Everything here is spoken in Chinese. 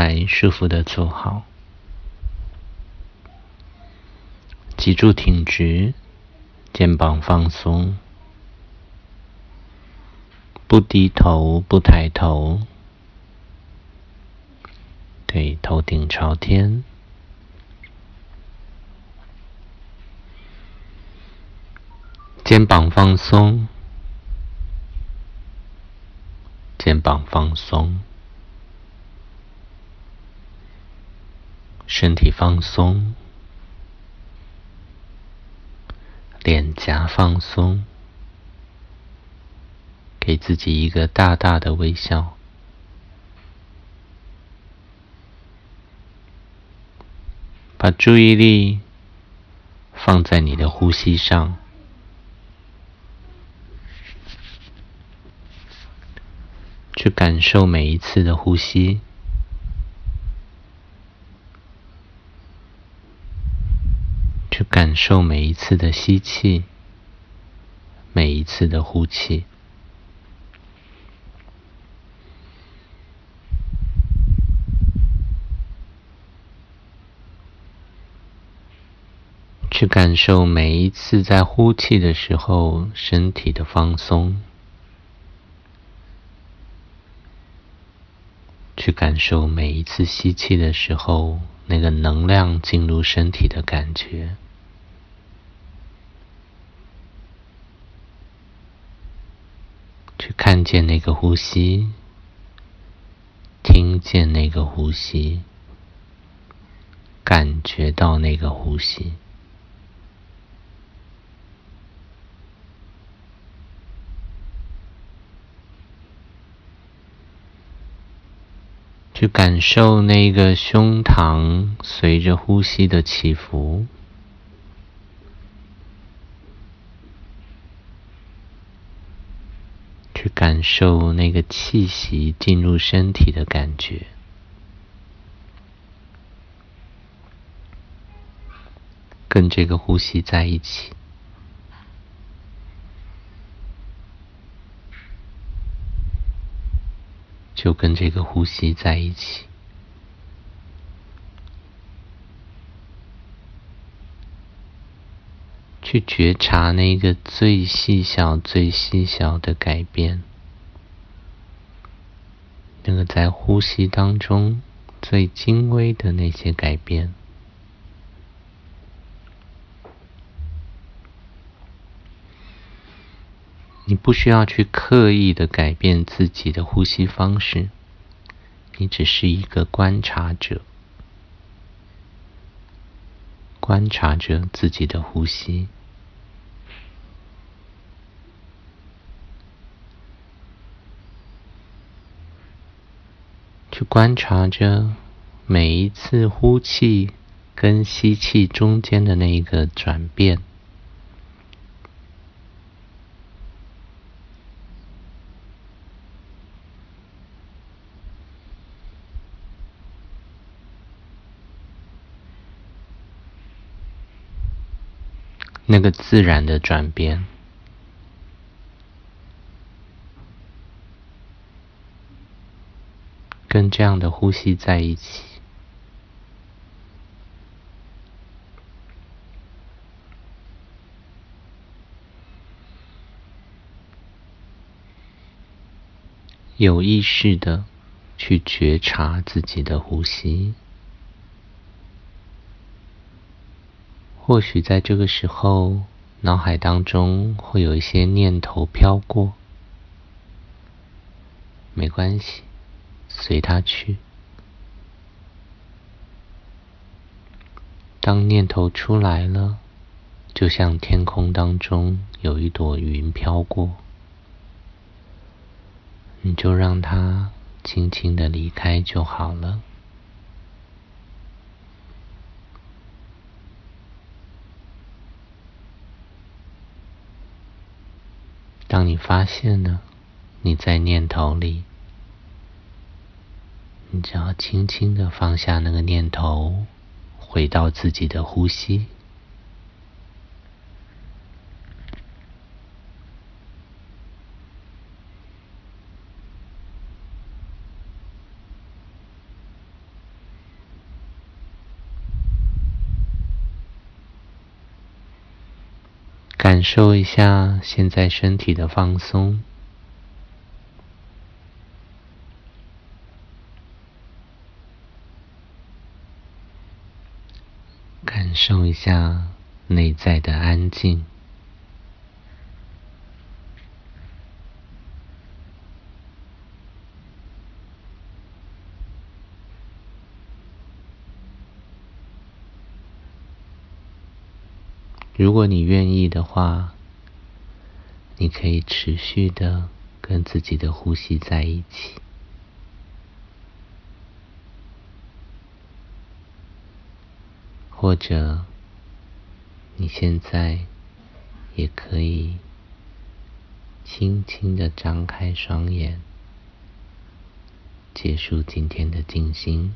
在，舒服的坐好，脊柱挺直，肩膀放松，不低头，不抬头，对，头顶朝天，肩膀放松，肩膀放松。身体放松，脸颊放松，给自己一个大大的微笑，把注意力放在你的呼吸上，去感受每一次的呼吸。去感受每一次的吸气，每一次的呼气，去感受每一次在呼气的时候身体的放松，去感受每一次吸气的时候那个能量进入身体的感觉。去看见那个呼吸，听见那个呼吸，感觉到那个呼吸，去感受那个胸膛随着呼吸的起伏。去感受那个气息进入身体的感觉，跟这个呼吸在一起，就跟这个呼吸在一起。去觉察那个最细小、最细小的改变，那个在呼吸当中最精微的那些改变。你不需要去刻意的改变自己的呼吸方式，你只是一个观察者，观察着自己的呼吸。去观察着每一次呼气跟吸气中间的那一个转变，那个自然的转变。跟这样的呼吸在一起，有意识的去觉察自己的呼吸。或许在这个时候，脑海当中会有一些念头飘过，没关系。随他去。当念头出来了，就像天空当中有一朵云飘过，你就让它轻轻的离开就好了。当你发现了你在念头里。只要轻轻的放下那个念头回到自己的呼吸。感受一下现在身体的放松。感受一下内在的安静。如果你愿意的话，你可以持续的跟自己的呼吸在一起，或者你现在也可以轻轻的张开双眼，结束今天的静心。